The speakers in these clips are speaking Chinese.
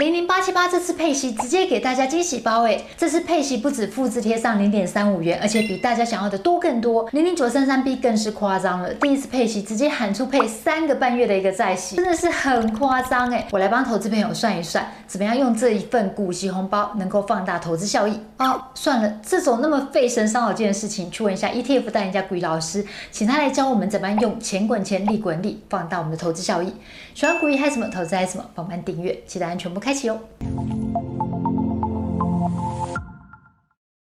零零八七八这次配息直接给大家惊喜包诶，这次配息不止复制贴上零点三五元，而且比大家想要的多更多。零零九三三 B 更是夸张了，第一次配息直接喊出配三个半月的一个债息，真的是很夸张诶。我来帮投资朋友算一算，怎么样用这一份股息红包能够放大投资效益？哦，算了，这种那么费神伤脑筋的事情，去问一下 ETF 代言人家股老师，请他来教我们怎么样用钱滚钱，利滚利，放大我们的投资效益。喜欢股鱼嗨什么，投资嗨什么，帮忙订阅，期待按全部看开启。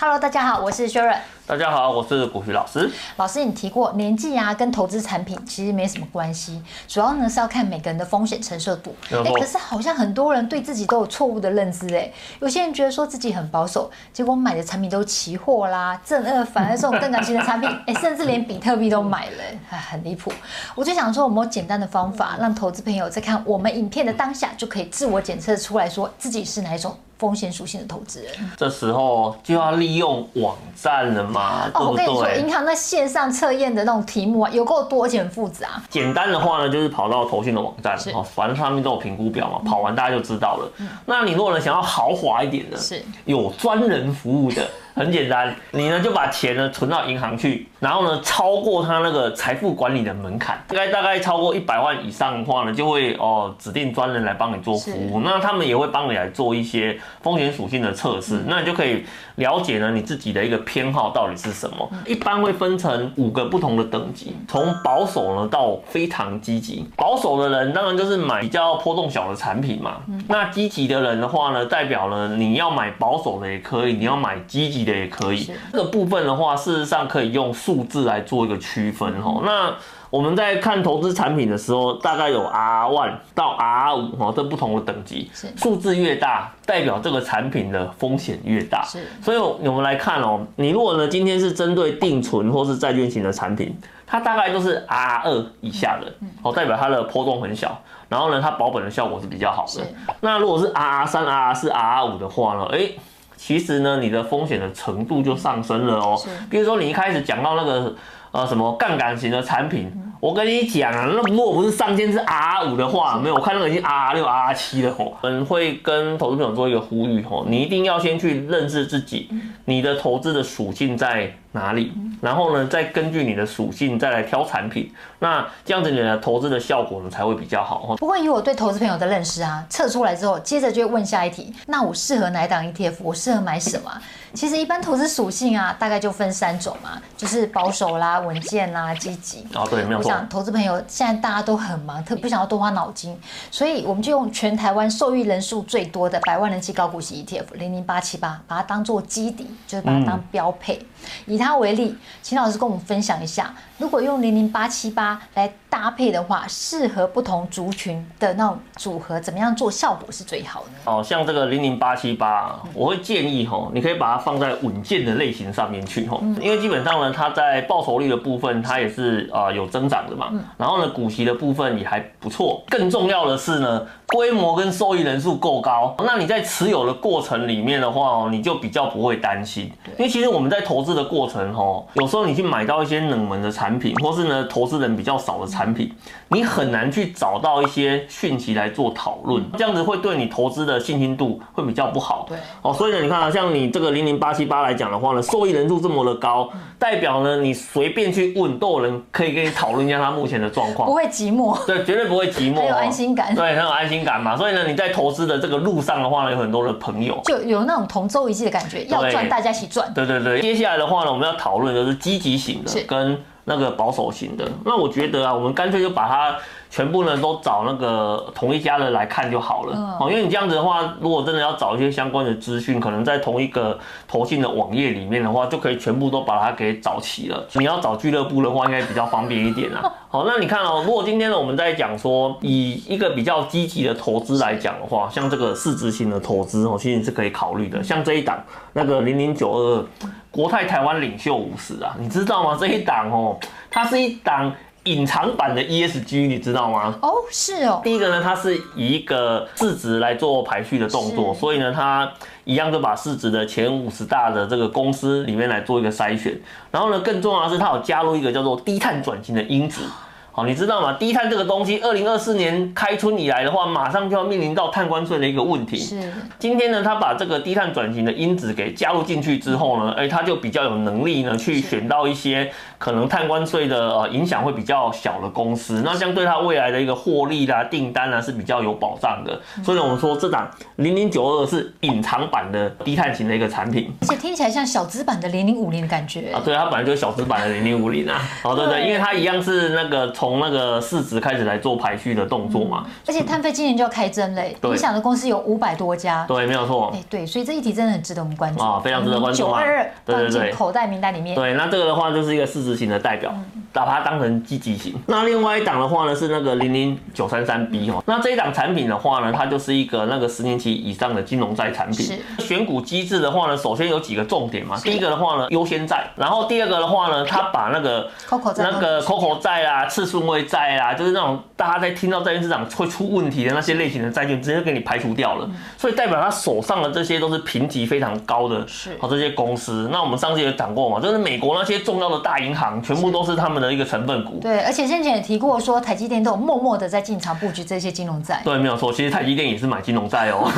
Hello，大家好，我是 Sharon。大家好，我是古徐老师。老师，你提过年纪啊，跟投资产品其实没什么关系，主要呢是要看每个人的风险承受度。哎、欸，可是好像很多人对自己都有错误的认知，哎，有些人觉得说自己很保守，结果买的产品都是期货啦、正二反而这种更长期的产品，哎、欸，甚至连比特币都买了，哎，很离谱。我就想说，有没有简单的方法，让投资朋友在看我们影片的当下，就可以自我检测出来说自己是哪一种风险属性的投资人？这时候就要利用网站了嘛，对不对？哦银行那线上测验的那种题目啊，有够多而且很复杂。简单的话呢，就是跑到投信的网站，哦，反正上面都有评估表嘛，跑完大家就知道了。嗯、那你如果呢想要豪华一点的，是有专人服务的。很简单，你呢就把钱呢存到银行去，然后呢超过他那个财富管理的门槛，大概大概超过一百万以上的话呢，就会哦指定专人来帮你做服务，那他们也会帮你来做一些风险属性的测试，那你就可以了解呢你自己的一个偏好到底是什么。一般会分成五个不同的等级，从保守呢到非常积极。保守的人当然就是买比较波动小的产品嘛，那积极的人的话呢，代表呢你要买保守的也可以，你要买积极。也可以，这个部分的话，事实上可以用数字来做一个区分哦。那我们在看投资产品的时候，大概有 R one 到 R 五哦，这不同的等级，数字越大，代表这个产品的风险越大。是，所以我们来看哦，你如果呢今天是针对定存或是债券型的产品，它大概都是 R 二以下的，哦，代表它的波动很小，然后呢，它保本的效果是比较好的。那如果是 R 三、R 四、R 五的话呢，诶其实呢，你的风险的程度就上升了哦。比如说你一开始讲到那个呃什么杠杆型的产品，我跟你讲啊，那如果不是上限是 R 五的话，没有，我看那个已经 R 六、R 七了哦。我们会跟投资朋友做一个呼吁哦，你一定要先去认识自己，你的投资的属性在哪里，然后呢，再根据你的属性再来挑产品，那这样子你的投资的效果呢才会比较好。不过以我对投资朋友的认识啊，测出来之后，接着就会问下一题，那我适合哪一档 ETF？我适合买什么？其实一般投资属性啊，大概就分三种嘛，就是保守啦、稳健啦、积极。啊，对，没有错。我想投资朋友现在大家都很忙，特别不想要多花脑筋，所以我们就用全台湾受益人数最多的百万人气高股息 ETF 零零八七八，把它当做基底，就是把它当标配。嗯、以它为例，请老师跟我们分享一下，如果用零零八七八来搭配的话，适合不同族群的那种组合，怎么样做效果是最好的？哦，像这个零零八七八，我会建议吼，你可以把它。放在稳健的类型上面去吼，因为基本上呢，它在报酬率的部分，它也是啊有增长的嘛。然后呢，股息的部分也还不错。更重要的是呢，规模跟收益人数够高，那你在持有的过程里面的话哦，你就比较不会担心。因为其实我们在投资的过程吼，有时候你去买到一些冷门的产品，或是呢投资人比较少的产品，你很难去找到一些讯息来做讨论，这样子会对你投资的信心度会比较不好。对，哦，所以呢，你看啊，像你这个零零。八七八来讲的话呢，受益人数这么的高，代表呢，你随便去问都有人可以跟你讨论一下他目前的状况，不会寂寞，对，绝对不会寂寞，很有安心感，对，很有安心感嘛。所以呢，你在投资的这个路上的话呢，有很多的朋友，就有那种同舟一济的感觉，要赚大家一起赚。对对对，接下来的话呢，我们要讨论的是积极型的跟那个保守型的。那我觉得啊，我们干脆就把它。全部呢都找那个同一家的来看就好了哦，因为你这样子的话，如果真的要找一些相关的资讯，可能在同一个投信的网页里面的话，就可以全部都把它给找齐了。你要找俱乐部的话，应该比较方便一点啊。好，那你看哦，如果今天呢我们在讲说以一个比较积极的投资来讲的话，像这个市值型的投资哦，其实是可以考虑的。像这一档那个零零九二国泰台湾领袖五十啊，你知道吗？这一档哦，它是一档。隐藏版的 ESG 你知道吗？哦，是哦。第一个呢，它是以一个市值来做排序的动作，所以呢，它一样就把市值的前五十大的这个公司里面来做一个筛选。然后呢，更重要的是，它有加入一个叫做低碳转型的因子。好，你知道吗？低碳这个东西，二零二四年开春以来的话，马上就要面临到碳关税的一个问题。是。今天呢，他把这个低碳转型的因子给加入进去之后呢，哎，他就比较有能力呢，去选到一些可能碳关税的呃影响会比较小的公司，那相对它未来的一个获利啦、订单啊是比较有保障的。所以呢，我们说这档零零九二是隐藏版的低碳型的一个产品，而且听起来像小资版的零零五零的感觉啊。对，它本来就是小资版的零零五零啊。哦，对对，因为它一样是那个从那个市值开始来做排序的动作嘛。而且碳费今年就要开征嘞，影响的公司有五百多家。对，没有错。哎，对，所以这一题真的很值得我们关注啊，非常值得关注。九二二放进口袋名单里面。对，那这个的话就是一个市自信的代表，把它当成积极型。那另外一档的话呢是那个零零九三三 B 哦，那这一档产品的话呢，它就是一个那个十年期以上的金融债产品。选股机制的话呢，首先有几个重点嘛。第一个的话呢，优先债，然后第二个的话呢，它把那个那个 COCO 债啊、次顺位债啊，就是那种大家在听到债券市场会出问题的那些类型的债券，直接给你排除掉了。所以代表他手上的这些都是评级非常高的，是好这些公司。那我们上次也讲过嘛，就是美国那些重要的大银行，全部都是他们的一个成分股。对，而且先前也提过说，台积电都有默默的在进场布局这些金融债。对，没有错，其实台积电也是买金融债哦。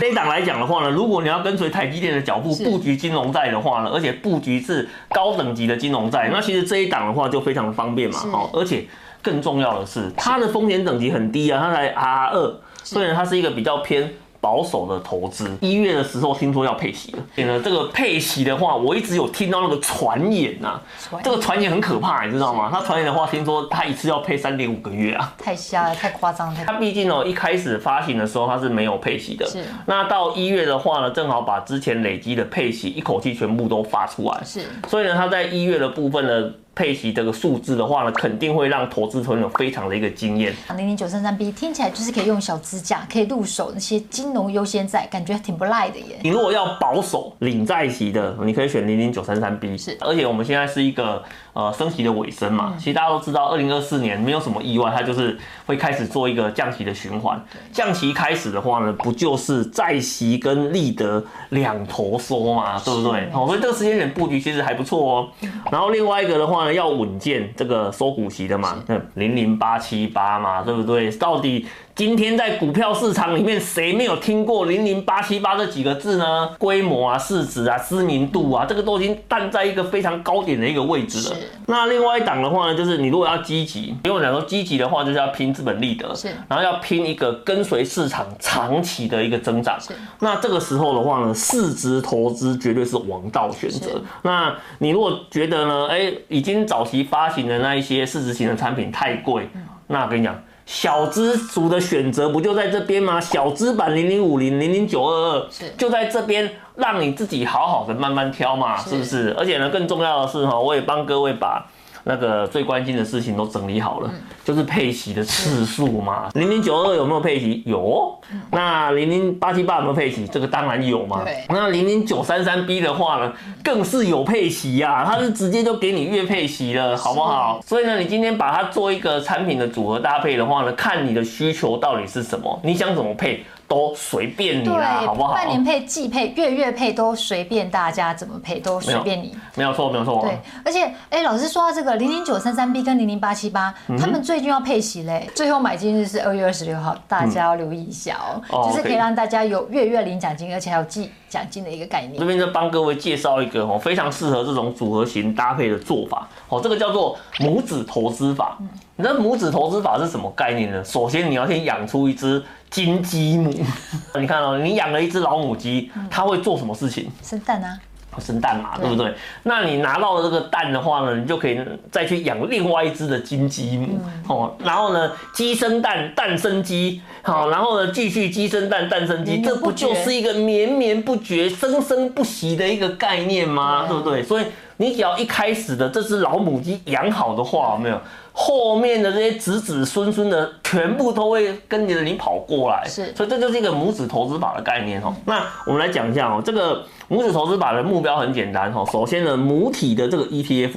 这一档来讲的话呢，如果你要跟随台积电的脚步布局金融债的话呢，而且布局是高等级的金融债，那其实这一档的话就非常的方便嘛。好，而且更重要的是，它的风险等级很低啊，它才 R 二，虽然它是一个比较偏。保守的投资，一月的时候听说要配息了。所以呢，这个配息的话，我一直有听到那个传言呐，这个传言很可怕，你知道吗？他传言的话，听说他一次要配三点五个月啊，太瞎了，太夸张了。他毕竟哦，一开始发行的时候他是没有配息的，是。那到一月的话呢，正好把之前累积的配息一口气全部都发出来，是。所以呢，他在一月的部分呢。配息这个数字的话呢，肯定会让投资朋友非常的一个惊艳。零零九三三 B 听起来就是可以用小支架可以入手那些金融优先债，感觉挺不赖的耶。你如果要保守领债息的，你可以选零零九三三 B。是，而且我们现在是一个呃升息的尾声嘛，其实大家都知道，二零二四年没有什么意外，它就是会开始做一个降息的循环。降息开始的话呢，不就是债息跟利得两头收嘛，对不对？好，所以这个时间点布局其实还不错哦。然后另外一个的话。要稳健这个收股息的嘛，那，零零八七八嘛，对不对？到底今天在股票市场里面，谁没有听过零零八七八这几个字呢？规模啊、市值啊、知名度啊，这个都已经站在一个非常高点的一个位置了。那另外一档的话呢，就是你如果要积极，因为我讲说积极的话，就是要拼资本利得，是，然后要拼一个跟随市场长期的一个增长。是，那这个时候的话呢，市值投资绝对是王道选择。那你如果觉得呢，哎，已经早期发行的那一些市值型的产品太贵，那我跟你讲。小资族的选择不就在这边吗？小资版零零五零零零九二二，是就在这边，让你自己好好的慢慢挑嘛，是不是？而且呢，更重要的是哈，我也帮各位把。那个最关心的事情都整理好了，嗯、就是配息的次数嘛。零零九二有没有配息？有。那零零八七八有没有配息？这个当然有嘛。那零零九三三 B 的话呢，更是有配息呀、啊，它是直接就给你月配息了，好不好？所以呢，你今天把它做一个产品的组合搭配的话呢，看你的需求到底是什么，你想怎么配？都随便你啦，好不好？半年配、季配、月月配都随便大家怎么配，都随便你。没有错，没有错。对，而且哎、欸，老师说到这个零零九三三 B 跟零零八七八，他们最近要配息嘞，最后买进日是二月二十六号，大家要留意一下哦。嗯、就是可以让大家有月月领奖金，而且还有季奖金的一个概念。这边就帮各位介绍一个哦，非常适合这种组合型搭配的做法哦，这个叫做母子投资法。嗯、你知道母子投资法是什么概念呢？首先你要先养出一只。金鸡母，你看哦，你养了一只老母鸡，它会做什么事情？生蛋啊，生蛋嘛，对不对？那你拿到了这个蛋的话呢，你就可以再去养另外一只的金鸡母，哦，然后呢，鸡生蛋，蛋生鸡，好，然后呢，继续鸡生蛋，蛋生鸡，这不就是一个绵绵不绝、生生不息的一个概念吗？对不对？所以你只要一开始的这只老母鸡养好的话，有没有？后面的这些子子孙孙的全部都会跟着你跑过来，是，所以这就是一个母子投资法的概念哦。那我们来讲一下哦，这个母子投资法的目标很简单哦。首先呢，母体的这个 ETF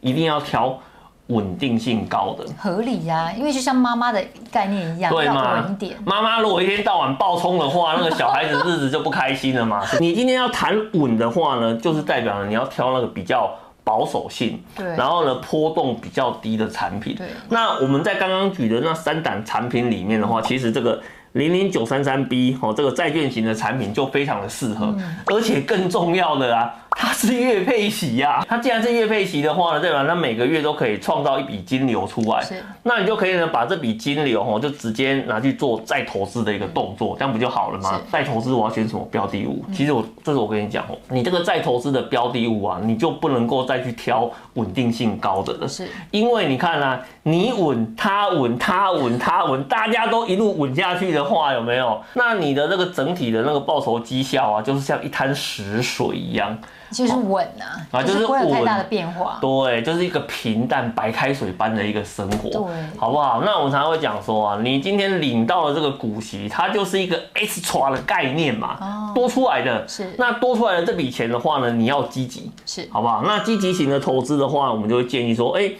一定要挑稳定性高的，合理呀，因为就像妈妈的概念一样，对吗？稳点。妈妈如果一天到晚暴冲的话，那个小孩子日子就不开心了嘛。你今天要谈稳的话呢，就是代表了你要挑那个比较。保守性，对，然后呢波动比较低的产品。对，那我们在刚刚举的那三档产品里面的话，其实这个。零零九三三 B 哦，这个债券型的产品就非常的适合，而且更重要的啊，它是月配息呀。它既然是月配息的话呢，对吧？它每个月都可以创造一笔金流出来，是。那你就可以呢把这笔金流哦，就直接拿去做再投资的一个动作，这样不就好了吗？再投资我要选什么标的物？其实我这是我跟你讲哦，你这个再投资的标的物啊，你就不能够再去挑稳定性高的了，是。因为你看啊，你稳，他稳，他稳，他稳，大家都一路稳下去的。话有没有？那你的那个整体的那个报酬绩效啊，就是像一滩死水一样，就是稳啊，啊，就是不会有太大的变化。对，就是一个平淡白开水般的一个生活，对，好不好？那我常常会讲说啊，你今天领到了这个股息，它就是一个 extra 的概念嘛，哦，多出来的，是那多出来的这笔钱的话呢，你要积极，是好不好？那积极型的投资的话，我们就会建议说，哎，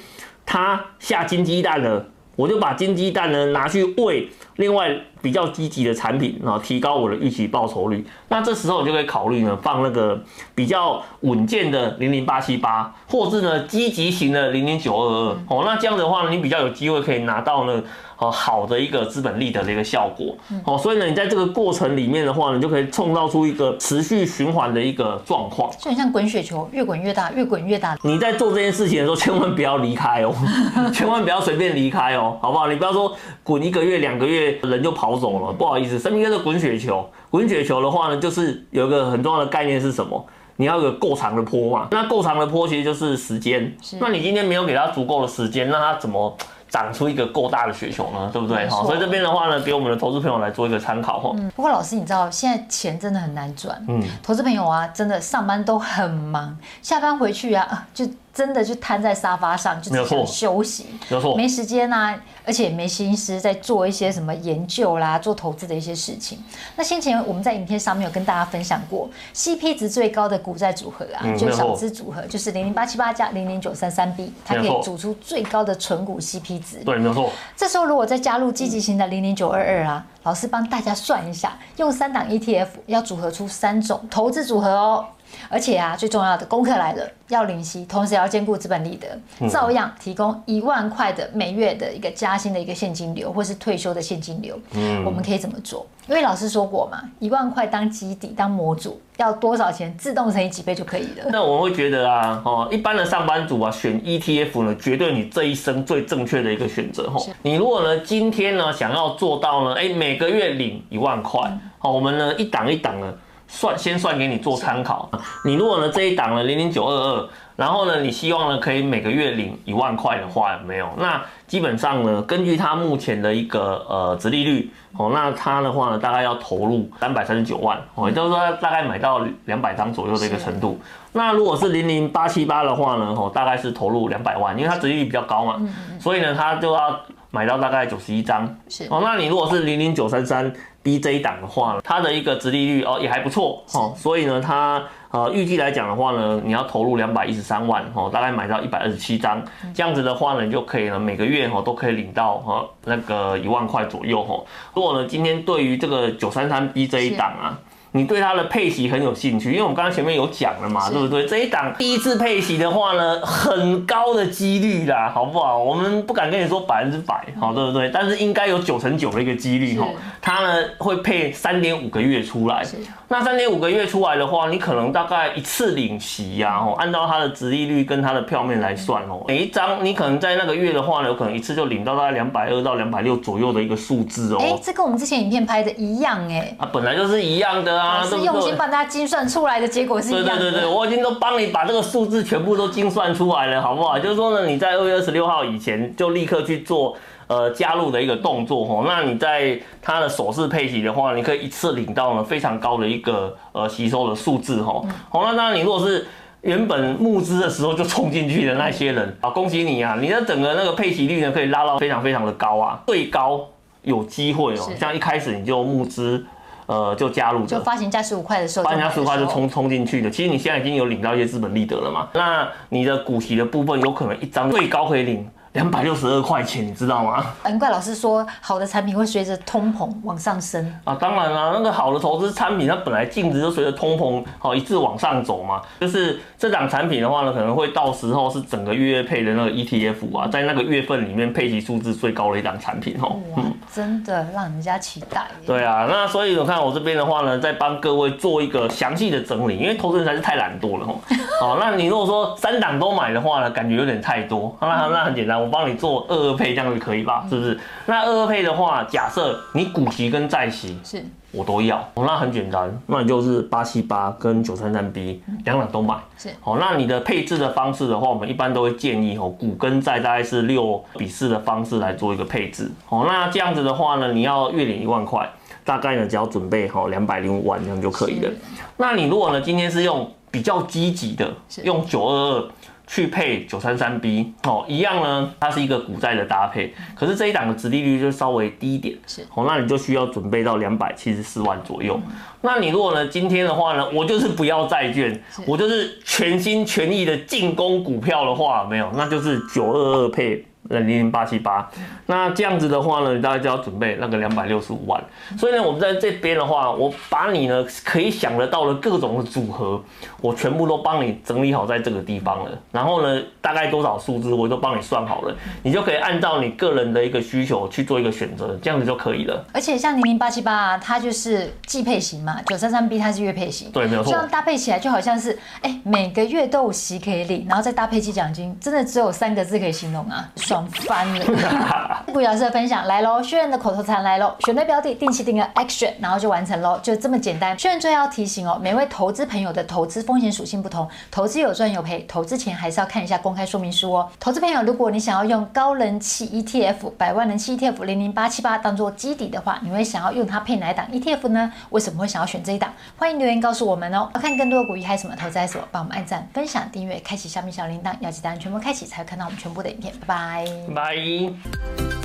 它下金鸡蛋了，我就把金鸡蛋呢拿去喂。另外比较积极的产品啊，提高我的预期报酬率。那这时候你就可以考虑呢，放那个比较稳健的零零八七八，或是呢积极型的零零九二二。哦，那这样的话呢，你比较有机会可以拿到呢。呃，好的一个资本利得的一个效果，哦，所以呢，你在这个过程里面的话呢，你就可以创造出一个持续循环的一个状况，就很像滚雪球，越滚越大，越滚越大。你在做这件事情的时候，千万不要离开哦，千万不要随便离开哦，好不好？你不要说滚一个月、两个月，人就跑走了，不好意思，生命跟着滚雪球。滚雪球的话呢，就是有一个很重要的概念是什么？你要有够长的坡嘛，那够长的坡其实就是时间。那你今天没有给他足够的时间，那他怎么？长出一个够大的雪球呢，对不对？好，所以这边的话呢，给我们的投资朋友来做一个参考哈。嗯，不过老师，你知道现在钱真的很难赚。嗯，投资朋友啊，真的上班都很忙，下班回去啊，就。真的就瘫在沙发上，就只想休息，没错，没时间啊，而且也没心思在做一些什么研究啦，做投资的一些事情。那先前我们在影片上面有跟大家分享过，CP 值最高的股债组合啊，嗯、就小资组合，就是零零八七八加零零九三三 B，它可以组出最高的纯股 CP 值。对，没错。这时候如果再加入积极型的零零九二二啊，老师帮大家算一下，用三档 ETF 要组合出三种投资组合哦。而且啊，最重要的功课来了，要领息，同时要兼顾资本利得，照样提供一万块的每月的一个加薪的一个现金流，或是退休的现金流。嗯，我们可以怎么做？因为老师说过嘛，一万块当基底当模组，要多少钱自动乘以几倍就可以了。那我会觉得啊，哦，一般的上班族啊，选 ETF 呢，绝对你这一生最正确的一个选择。吼，你如果呢今天呢想要做到呢，哎，每个月领一万块，好，我们呢一档一档呢。算先算给你做参考。你如果呢这一档呢零零九二二，然后呢你希望呢可以每个月领一万块的话，有没有？那基本上呢，根据它目前的一个呃值利率哦，那它的话呢大概要投入三百三十九万哦，也就是说大概买到两百张左右的一个程度。那如果是零零八七八的话呢，哦大概是投入两百万，因为它值利率比较高嘛，所以呢它就要买到大概九十一张。是哦，那你如果是零零九三三。BJ 档的话呢，它的一个殖利率哦也还不错哦，所以呢，它呃预计来讲的话呢，你要投入两百一十三万哦，大概买到一百二十七张，这样子的话呢，你就可以呢每个月哈都可以领到哈那个一万块左右哈。如果呢今天对于这个九三三 BJ 档啊。你对它的配息很有兴趣，因为我们刚刚前面有讲了嘛，对不对？这一档第一次配息的话呢，很高的几率啦，好不好？我们不敢跟你说百分之百，好，对不对？但是应该有九成九的一个几率哈，它呢会配三点五个月出来。那三点五个月出来的话，你可能大概一次领息呀，哦，按照它的值利率跟它的票面来算哦，每一张你可能在那个月的话呢，有可能一次就领到大概两百二到两百六左右的一个数字哦。哎，这跟我们之前影片拍的一样哎。啊，本来就是一样的啊，是用心帮大家精算出来的结果是一样的。对对对，我已经都帮你把这个数字全部都精算出来了，好不好？就是说呢，你在二月二十六号以前就立刻去做。呃，加入的一个动作哈，那你在它的首次配息的话，你可以一次领到呢非常高的一个呃吸收的数字哈。好，那当然你如果是原本募资的时候就冲进去的那些人啊，恭喜你啊，你的整个那个配息率呢可以拉到非常非常的高啊，最高有机会哦，像一开始你就募资，呃，就加入的，就发行价十五块的时候，发行价十五块就冲冲进去的。其实你现在已经有领到一些资本利得了嘛，那你的股息的部分有可能一张最高可以领。两百六十二块钱，你知道吗？难怪老师说好的产品会随着通膨往上升啊！当然啦，那个好的投资产品，它本来净值就随着通膨好一致往上走嘛。就是这档产品的话呢，可能会到时候是整个月配的那个 ETF 啊，在那个月份里面配息数字最高的一档产品哦。哇，真的让人家期待。对啊，那所以我看我这边的话呢，在帮各位做一个详细的整理，因为投资人才是太懒惰了哦。好，那你如果说三档都买的话呢，感觉有点太多。那那很简单，我帮你做二二配，这样就可以吧？是不是？那二二配的话，假设你股息跟债息是我都要，哦那很简单，那你就是八七八跟九三三 B 两档都买。是，好，那你的配置的方式的话，我们一般都会建议哦，股跟债大概是六比四的方式来做一个配置。好，那这样子的话呢，你要月领一万块，大概呢只要准备好两百零五万这样就可以了。那你如果呢今天是用比较积极的，用九二二。去配九三三 B 哦，一样呢，它是一个股债的搭配，可是这一档的殖利率就稍微低一点，是哦，那你就需要准备到两百七十四万左右。那你如果呢，今天的话呢，我就是不要债券，我就是全心全意的进攻股票的话，没有，那就是九二二配。零零八七八，那这样子的话呢，你大概就要准备那个两百六十五万。所以呢，我们在这边的话，我把你呢可以想得到的各种的组合，我全部都帮你整理好在这个地方了。然后呢，大概多少数字我都帮你算好了，你就可以按照你个人的一个需求去做一个选择，这样子就可以了。而且像零零八七八，它就是季配型嘛，九三三 B 它是月配型，对，没有错。这样搭配起来就好像是，哎、欸，每个月都有息可以领，然后再搭配季奖金，真的只有三个字可以形容啊。爽翻了！股鱼老师的分享来喽，学员的口头禅来喽，选对标的，定期定额 action，然后就完成喽，就这么简单。学员最后要提醒哦，每位投资朋友的投资风险属性不同，投资有赚有赔，投资前还是要看一下公开说明书哦。投资朋友，如果你想要用高人气 ETF 百万人气 ETF 零零八七八当做基底的话，你会想要用它配哪一档 ETF 呢？为什么会想要选这一档？欢迎留言告诉我们哦。要看更多的股鱼还有什么投资还什么，帮我们按赞、分享、订阅、开启下面小铃铛，要记得按全部开启才会看到我们全部的影片。拜拜。拜。